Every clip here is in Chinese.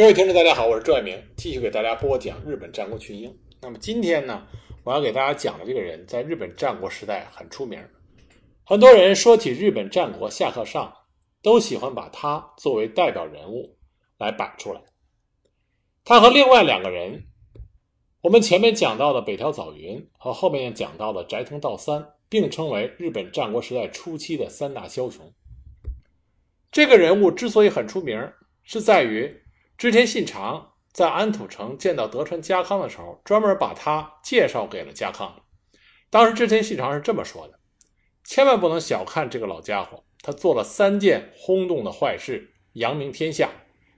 各位听众，大家好，我是朱爱明，继续给大家播讲日本战国群英。那么今天呢，我要给大家讲的这个人，在日本战国时代很出名。很多人说起日本战国下克上，都喜欢把他作为代表人物来摆出来。他和另外两个人，我们前面讲到的北条早云和后面讲到的斋藤道三，并称为日本战国时代初期的三大枭雄。这个人物之所以很出名，是在于织田信长在安土城见到德川家康的时候，专门把他介绍给了家康。当时织田信长是这么说的：“千万不能小看这个老家伙，他做了三件轰动的坏事，扬名天下。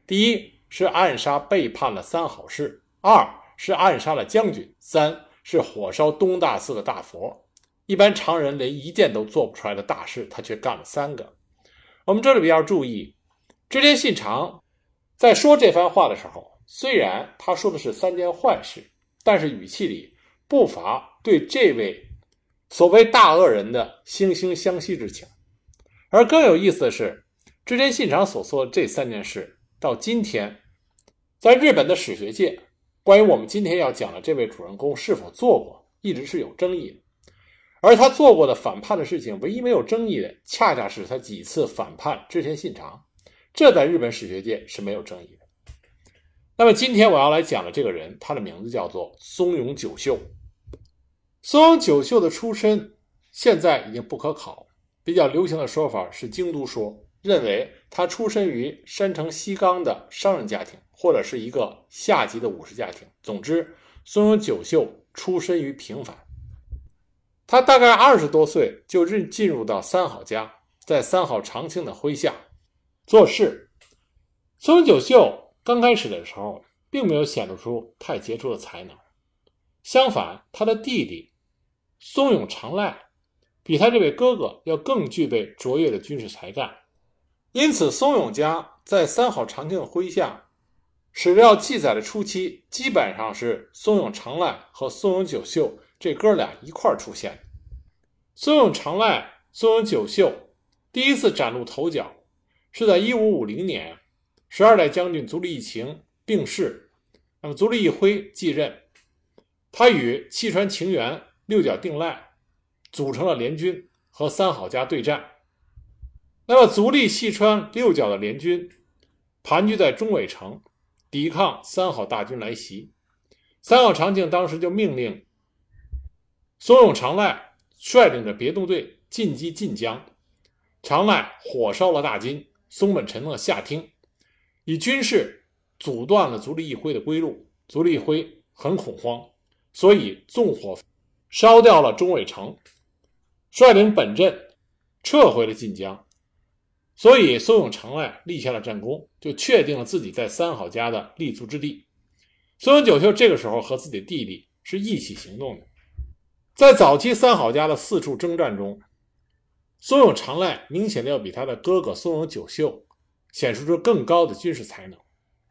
第一是暗杀背叛了三好事，二是暗杀了将军，三是火烧东大寺的大佛。一般常人连一件都做不出来的大事，他却干了三个。我们这里边要注意，织田信长在说这番话的时候，虽然他说的是三件坏事，但是语气里不乏对这位所谓大恶人的惺惺相惜之情。而更有意思的是，织田信长所说的这三件事，到今天，在日本的史学界，关于我们今天要讲的这位主人公是否做过，一直是有争议的。而他做过的反叛的事情，唯一没有争议的，恰恰是他几次反叛织田信长，这在日本史学界是没有争议的。那么今天我要来讲的这个人，他的名字叫做松永久秀。松永久秀的出身现在已经不可考，比较流行的说法是京都说，认为他出身于山城西冈的商人家庭，或者是一个下级的武士家庭。总之，松永久秀出身于平凡。他大概二十多岁就进进入到三好家，在三好长庆的麾下做事。松永久秀刚开始的时候，并没有显露出太杰出的才能，相反，他的弟弟松永长赖比他这位哥哥要更具备卓越的军事才干，因此，松永家在三好长庆的麾下，史料记载的初期，基本上是松永长赖和松永久秀。这哥俩一块儿出现，松永长赖、松永久秀第一次崭露头角，是在一五五零年，十二代将军足利义晴病逝，那么足利义辉继任，他与细川晴元、六角定赖组成了联军，和三好家对战。那么足利、细川、六角的联军盘踞在中尾城，抵抗三好大军来袭。三好长庆当时就命令。松永长赖率领着别动队进击晋江，长赖火烧了大金，松本城的下听，以军事阻断了足利义辉的归路。足利义辉很恐慌，所以纵火烧掉了中尾城，率领本阵撤回了晋江。所以松永长赖立下了战功，就确定了自己在三好家的立足之地。松永久秀这个时候和自己弟弟是一起行动的。在早期三好家的四处征战中，松永长赖明显的要比他的哥哥松永久秀显示出更高的军事才能。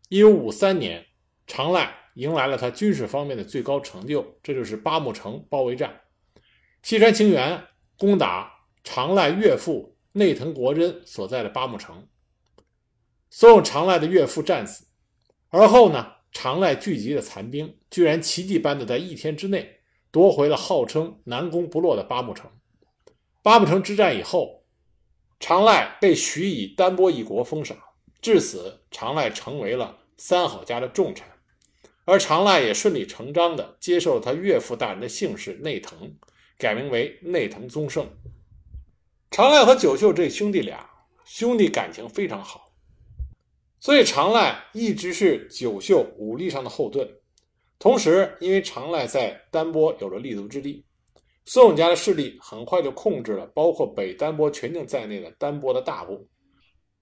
一五五三年，长赖迎来了他军事方面的最高成就，这就是八木城包围战。西川清源攻打长赖岳父内藤国真所在的八木城，松永长赖的岳父战死，而后呢，长赖聚集的残兵居然奇迹般的在一天之内。夺回了号称南攻不落的八木城。八木城之战以后，长赖被许以丹波一国封赏，至此长赖成为了三好家的重臣。而长赖也顺理成章地接受了他岳父大人的姓氏内藤，改名为内藤宗盛。长赖和九秀这兄弟俩兄弟感情非常好，所以长赖一直是九秀武力上的后盾。同时，因为长赖在丹波有了立足之地，松永家的势力很快就控制了包括北丹波全境在内的丹波的大部，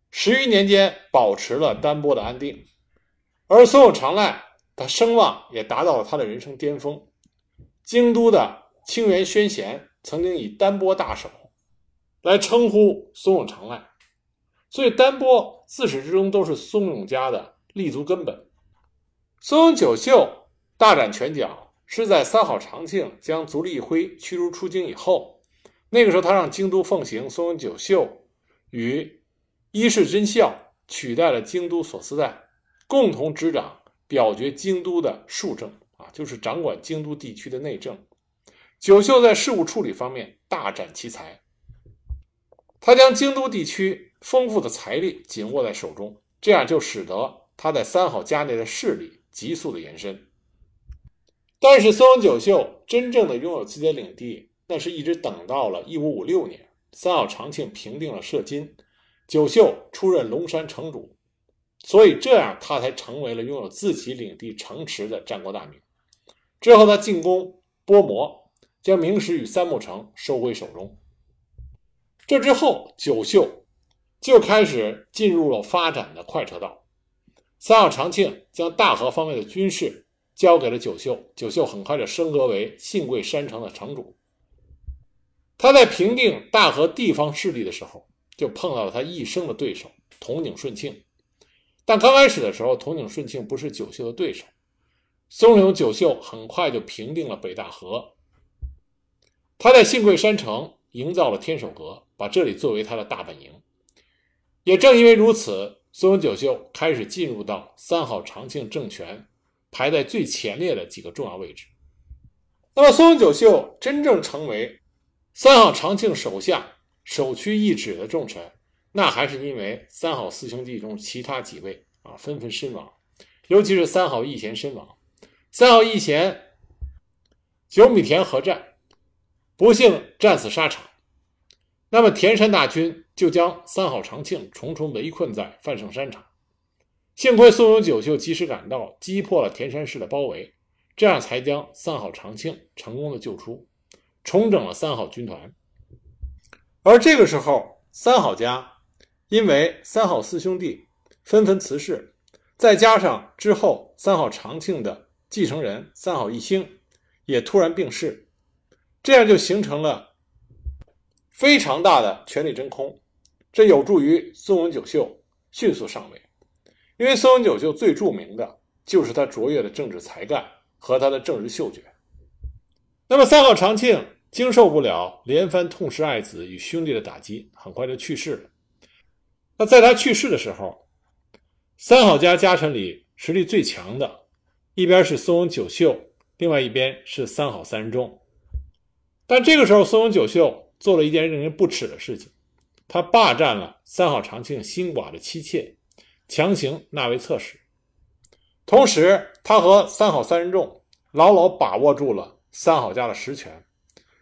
十余年间保持了丹波的安定。而松永长赖，他声望也达到了他的人生巅峰。京都的清源宣贤曾经以丹波大守来称呼松永长赖，所以丹波自始至终都是松永家的立足根本。松永久秀。大展拳脚是在三好长庆将足利义辉驱逐出京以后，那个时候他让京都奉行松永久秀与伊势真孝取代了京都所司代，共同执掌表决京都的庶政啊，就是掌管京都地区的内政。九秀在事务处理方面大展奇才，他将京都地区丰富的财力紧握在手中，这样就使得他在三好家内的势力急速的延伸。但是松永久秀真正的拥有自己的领地，那是一直等到了一五五六年，三好长庆平定了摄津，九秀出任龙山城主，所以这样他才成为了拥有自己领地城池的战国大名。之后他进攻波摩，将明石与三木城收回手中。这之后，九秀就开始进入了发展的快车道。三好长庆将大和方面的军事。交给了九秀，九秀很快就升格为信贵山城的城主。他在平定大和地方势力的时候，就碰到了他一生的对手统井顺庆。但刚开始的时候，统井顺庆不是九秀的对手。松永九秀很快就平定了北大河。他在信贵山城营造了天守阁，把这里作为他的大本营。也正因为如此，松永九秀开始进入到三好长庆政权。排在最前列的几个重要位置。那么，松永久秀真正成为三好长庆手下首屈一指的重臣，那还是因为三好四兄弟中其他几位啊纷纷身亡，尤其是三好义贤身亡。三好义贤九米田合战，不幸战死沙场。那么，田山大军就将三好长庆重重围困在范胜山场。幸亏松永久秀及时赶到，击破了田山氏的包围，这样才将三好长庆成功的救出，重整了三好军团。而这个时候，三好家因为三好四兄弟纷纷辞世，再加上之后三好长庆的继承人三好义兴也突然病逝，这样就形成了非常大的权力真空，这有助于松永久秀迅速上位。因为松永久秀最著名的就是他卓越的政治才干和他的政治嗅觉。那么三好长庆经受不了连番痛失爱子与兄弟的打击，很快就去世了。那在他去世的时候，三好家家臣里实力最强的，一边是松永久秀，另外一边是三好三人众。但这个时候，松永久秀做了一件令人不齿的事情，他霸占了三好长庆新寡的妻妾。强行纳为侧室，同时他和三好三人众牢牢把握住了三好家的实权，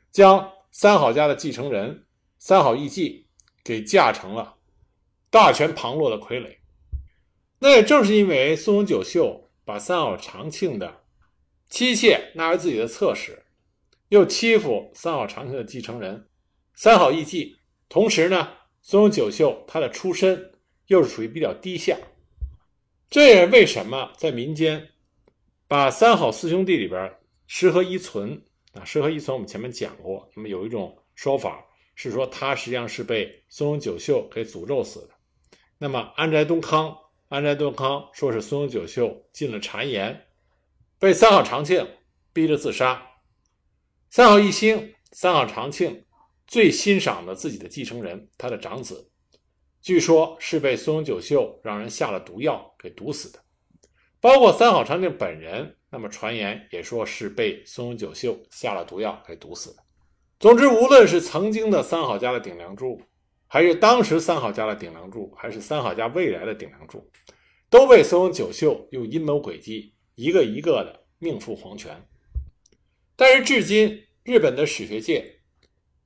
将三好家的继承人三好义继给架成了大权旁落的傀儡。那也正是因为松永久秀把三好长庆的妻妾纳为自己的侧室，又欺负三好长庆的继承人三好义继，同时呢，松永久秀他的出身。又是属于比较低下，这也是为什么在民间把三好四兄弟里边石河一存啊，石河一存我们前面讲过，那么有一种说法是说他实际上是被松永久秀给诅咒死的。那么安宅东康，安宅东康说是松永久秀进了谗言，被三好长庆逼着自杀。三好一兴，三好长庆最欣赏的自己的继承人，他的长子。据说是被松永久秀让人下了毒药给毒死的，包括三好长庆本人，那么传言也说是被松永久秀下了毒药给毒死的。总之，无论是曾经的三好家的顶梁柱，还是当时三好家的顶梁柱，还是三好家未来的顶梁柱，都被松永久秀用阴谋诡计一个一个的命赴黄泉。但是至今，日本的史学界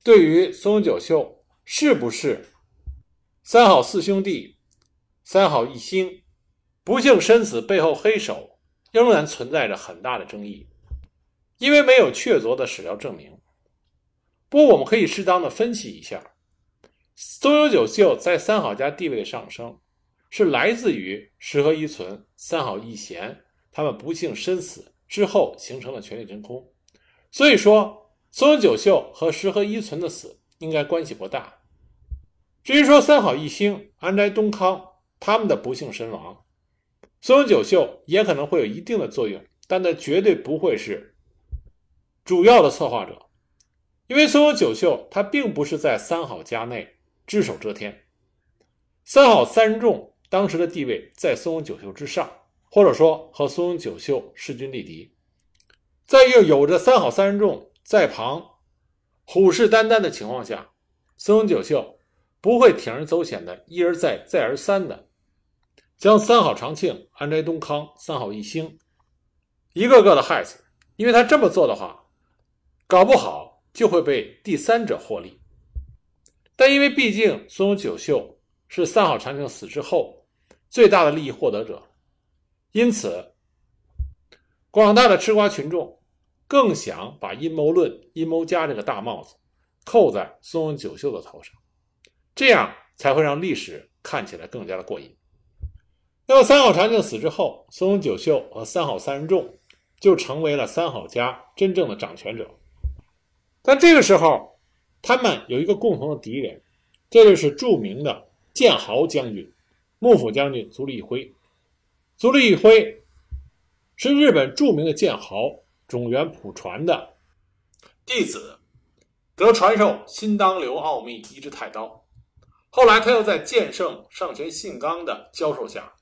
对于松永久秀是不是？三好四兄弟，三好一星，不幸身死背后黑手，仍然存在着很大的争议，因为没有确凿的史料证明。不过，我们可以适当的分析一下，松永久秀在三好家地位的上升，是来自于石河一存、三好一贤他们不幸身死之后形成的权力真空。所以说，松永久秀和石河一存的死应该关系不大。至于说三好一星、安斋东康他们的不幸身亡，松永久秀也可能会有一定的作用，但他绝对不会是主要的策划者，因为松永久秀他并不是在三好家内只手遮天，三好三人众当时的地位在松永久秀之上，或者说和松永久秀势均力敌。在又有着三好三人众在旁虎视眈眈的情况下，松永久秀不会铤而走险的一而再再而三的将三好长庆、安斋东康、三好义兴一个个的害死，因为他这么做的话，搞不好就会被第三者获利。但因为毕竟松永久秀是三好长庆死之后最大的利益获得者，因此广大的吃瓜群众更想把阴谋论、阴谋家这个大帽子扣在松永久秀的头上，这样才会让历史看起来更加的过瘾。那么三好长庆死之后，松永久秀和三好三人众就成为了三好家真正的掌权者。但这个时候，他们有一个共同的敌人，这就是著名的剑豪将军、幕府将军足利义辉。足利义辉是日本著名的剑豪种元普传的弟子，得传授新当流奥秘一之太刀。后来他又在剑圣上泉信纲的教授下，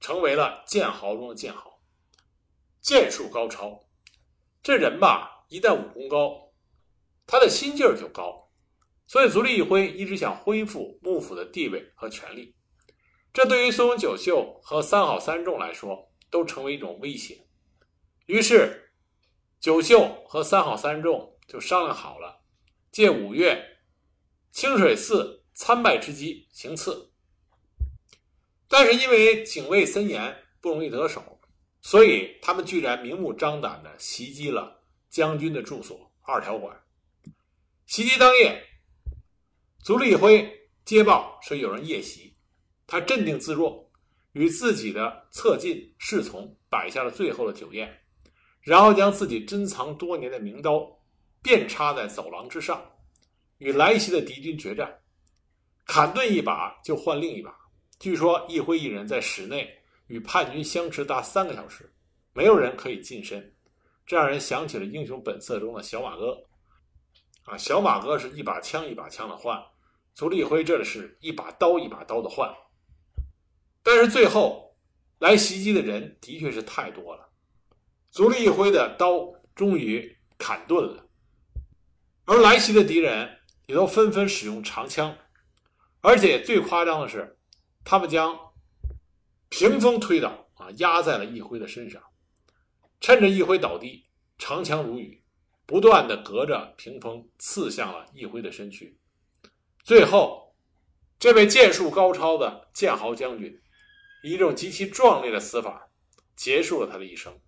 成为了剑豪中的剑豪，剑术高超。这人吧，一旦武功高，他的心劲儿就高。所以足利义辉一直想恢复幕府的地位和权力，这对于松永久秀和三好三众来说都成为一种威胁。于是，久秀和三好三众就商量好了，借五月清水寺参拜之机行刺。但是因为警卫森严，不容易得手，所以他们居然明目张胆地袭击了将军的住所二条馆。袭击当夜。足利辉接报说有人夜袭，他镇定自若，与自己的侧近侍从摆下了最后的酒宴，然后将自己珍藏多年的名刀便插在走廊之上，与来袭的敌军决战，砍钝一把就换另一把。据说一辉一人在室内与叛军相持达三个小时，没有人可以近身，这让人想起了《英雄本色》中的小马哥。啊，小马哥是一把枪一把枪的换。足利辉这里是一把刀一把刀的换，但是最后来袭击的人的确是太多了，足利义辉的刀终于砍钝了，而来袭的敌人也都纷纷使用长枪，而且最夸张的是，他们将屏风推倒啊，压在了义辉的身上，趁着义辉倒地，长枪如雨，不断的隔着屏风刺向了义辉的身躯。最后，这位剑术高超的剑豪将军，以一种极其壮烈的死法，结束了他的一生。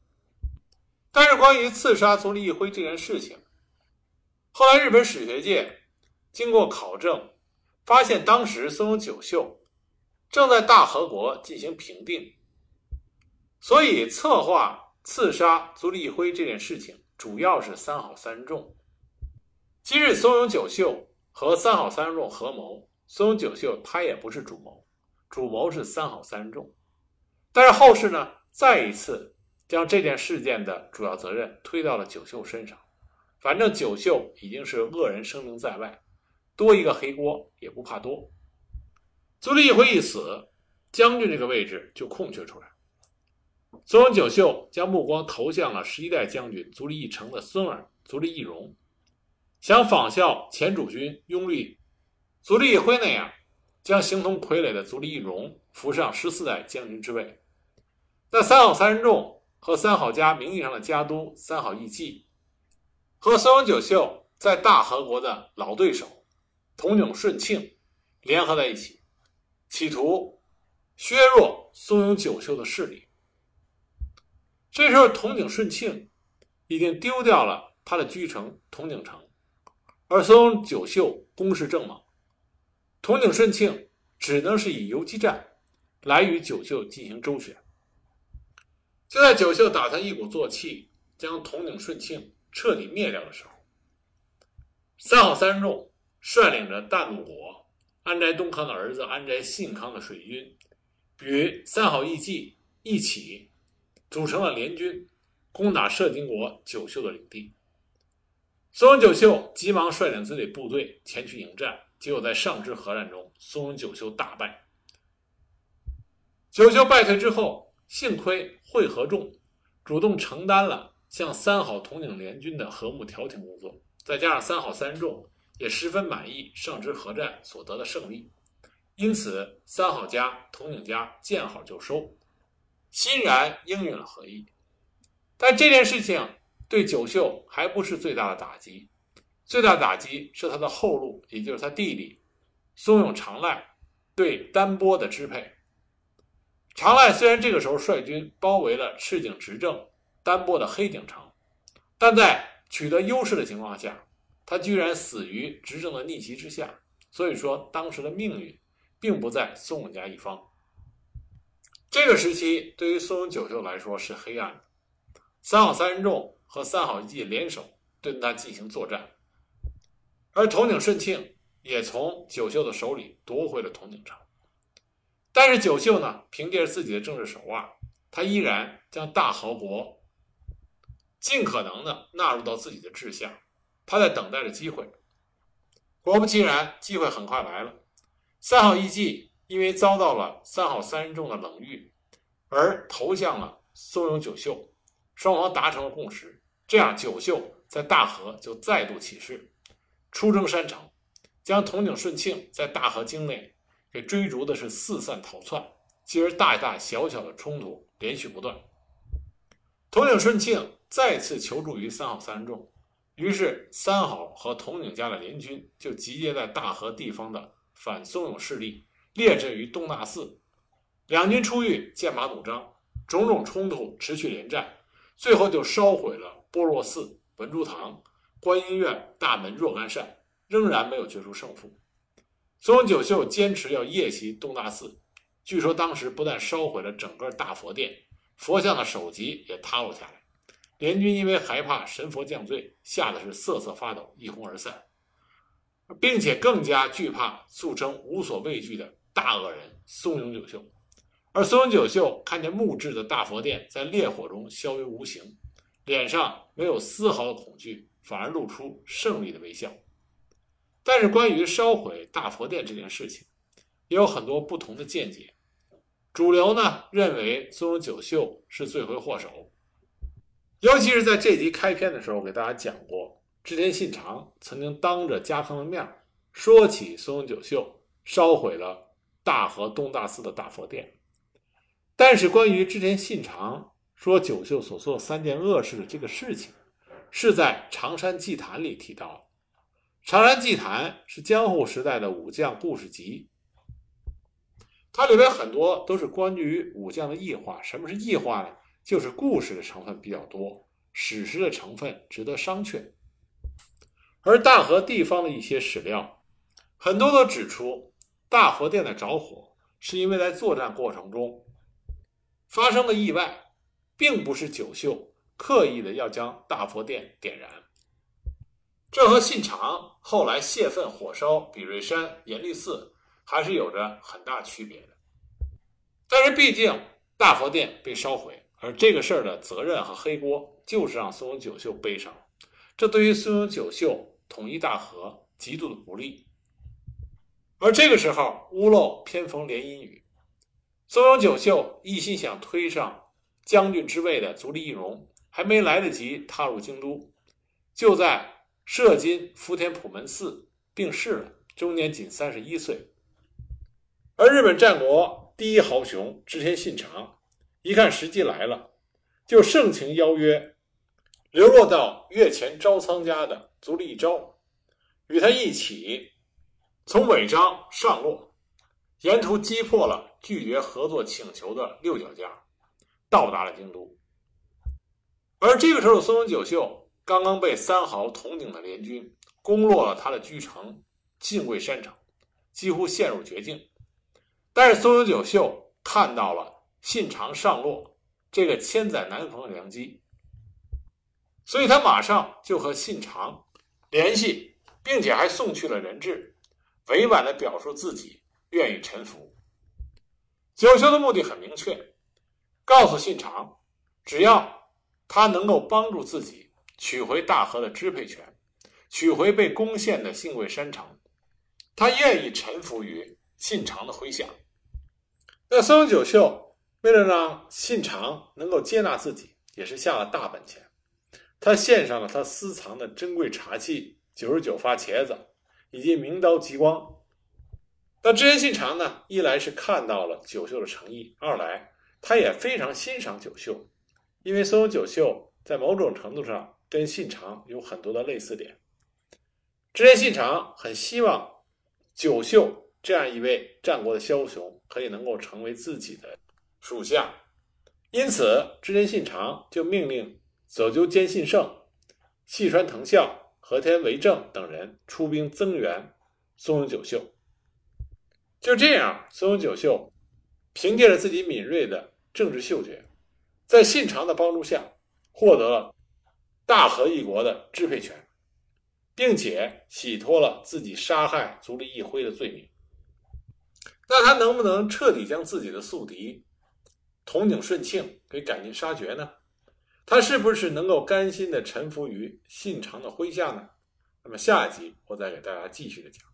但是，关于刺杀足利义辉这件事情，后来日本史学界经过考证，发现当时松永久秀正在大和国进行平定，所以策划刺杀足利义辉这件事情，主要是三好三人众。今日松永久秀。和三好三人众合谋，松永久秀他也不是主谋，主谋是三好三人众。但是后世呢，再一次将这件事件的主要责任推到了九秀身上。反正九秀已经是恶人声名在外，多一个黑锅也不怕多。足利义辉一死，将军这个位置就空缺出来。松永久秀将目光投向了十一代将军足利义成的孙儿足利义荣。想仿效前主君拥立足利义辉那样，将形同傀儡的足利义荣扶上十四代将军之位。那三好三人众和三好家名义上的家督三好义继，和松永久秀在大和国的老对手筒井顺庆联合在一起，企图削弱松永久秀的势力。这时候，筒井顺庆已经丢掉了他的居城筒井城。而松永久秀攻势正猛，筒井顺庆只能是以游击战来与九秀进行周旋。就在九秀打算一鼓作气将筒井顺庆彻底灭掉的时候，三好三人众率领着大鲁国安斋东康的儿子安斋信康的水军，与三好义继一起组成了联军，攻打摄津国九秀的领地。松永久秀急忙率领自己部队前去迎战，结果在上肢合战中，松永久秀大败。九秀败退之后，幸亏会合众主动承担了向三好统领联军的和睦调停工作，再加上三好三人众也十分满意上之合战所得的胜利，因此三好家、统领家见好就收，欣然应允了和议。但这件事情对九秀还不是最大的打击，最大打击是他的后路，也就是他弟弟松永长赖对丹波的支配。长赖虽然这个时候率军包围了赤井执政丹波的黑井城，但在取得优势的情况下，他居然死于执政的逆袭之下。所以说，当时的命运并不在宋家一方。这个时期对于松永久秀来说是黑暗的。三好三人众和三好一继联手对他进行作战，而统领顺庆也从九秀的手里夺回了统领城。但是九秀呢，凭借着自己的政治手腕，他依然将大和国尽可能的纳入到自己的治下。他在等待着机会。果不其然，机会很快来了。三好义继因为遭到了三好三人众的冷遇，而投向了松永九秀，双方达成了共识。这样，九秀在大和就再度起事，出征山城，将统领顺庆在大和境内。给追逐的是四散逃窜，继而大大小小的冲突连续不断。统领顺庆再次求助于三好三人众，于是三好和统领家的联军就集结在大和地方的反松永势力，列阵于东大寺。两军出狱，剑拔弩张，种种冲突持续连战，最后就烧毁了般若寺、文殊堂、观音院大门若干扇，仍然没有决出胜负。松永久秀坚持要夜袭东大寺，据说当时不但烧毁了整个大佛殿，佛像的首级也塌落下来。联军因为害怕神佛降罪，吓得是瑟瑟发抖，一哄而散，并且更加惧怕素称无所畏惧的大恶人松永久秀。而松永久秀看见木质的大佛殿在烈火中消为无形，脸上没有丝毫的恐惧，反而露出胜利的微笑。但是，关于烧毁大佛殿这件事情，也有很多不同的见解。主流呢认为松永久秀是罪魁祸首，尤其是在这集开篇的时候，给大家讲过，织田信长曾经当着家康的面说起松永久秀烧毁了大和东大寺的大佛殿。但是，关于织田信长说九秀所做三件恶事的这个事情，是在长山祭坛里提到。《长山祭坛》是江户时代的武将故事集，它里边很多都是关于武将的异化。什么是异化呢？就是故事的成分比较多，史实的成分值得商榷。而大和地方的一些史料，很多都指出大佛殿的着火是因为在作战过程中发生的意外，并不是九秀刻意的要将大佛殿点燃。这和信长后来泄愤火烧比瑞山严立寺还是有着很大区别的。但是毕竟大佛殿被烧毁，而这个事儿的责任和黑锅就是让松永久秀背上，这对于松永久秀统一大和极度的不利。而这个时候屋漏偏逢连阴雨，松永久秀一心想推上将军之位的足利义荣还没来得及踏入京都，就在。摄津福田普门寺病逝了，终年仅三十一岁。而日本战国第一豪雄织田信长，一看时机来了，就盛情邀约流落到越前招仓家的足利义昭，与他一起从尾张上洛，沿途击破了拒绝合作请求的六角家，到达了京都。而这个时候，松永久秀。刚刚被三好统领的联军攻落了他的居城信贵山城，几乎陷入绝境。但是松永久秀看到了信长上洛这个千载难逢的良机，所以他马上就和信长联系，并且还送去了人质，委婉的表述自己愿意臣服。九秀的目的很明确，告诉信长，只要他能够帮助自己。取回大和的支配权，取回被攻陷的信贵山城，他愿意臣服于信长的麾下。那松永久秀为了让信长能够接纳自己，也是下了大本钱。他献上了他私藏的珍贵茶器九十九发茄子，以及名刀极光。那织田信长呢？一来是看到了九秀的诚意，二来他也非常欣赏九秀，因为松永九秀在某种程度上跟信长有很多的类似点。织田信长很希望九秀这样一位战国的枭雄可以能够成为自己的属下，因此织田信长就命令佐久间信胜、细川藤孝、和田为政等人出兵增援松永九秀。就这样，松永久秀凭借着自己敏锐的政治嗅觉，在信长的帮助下，获得了大和一国的支配权，并且洗脱了自己杀害足利义辉的罪名。那他能不能彻底将自己的宿敌同井顺庆给赶尽杀绝呢？他是不是能够甘心的臣服于信长的麾下呢？那么下一集我再给大家继续的讲。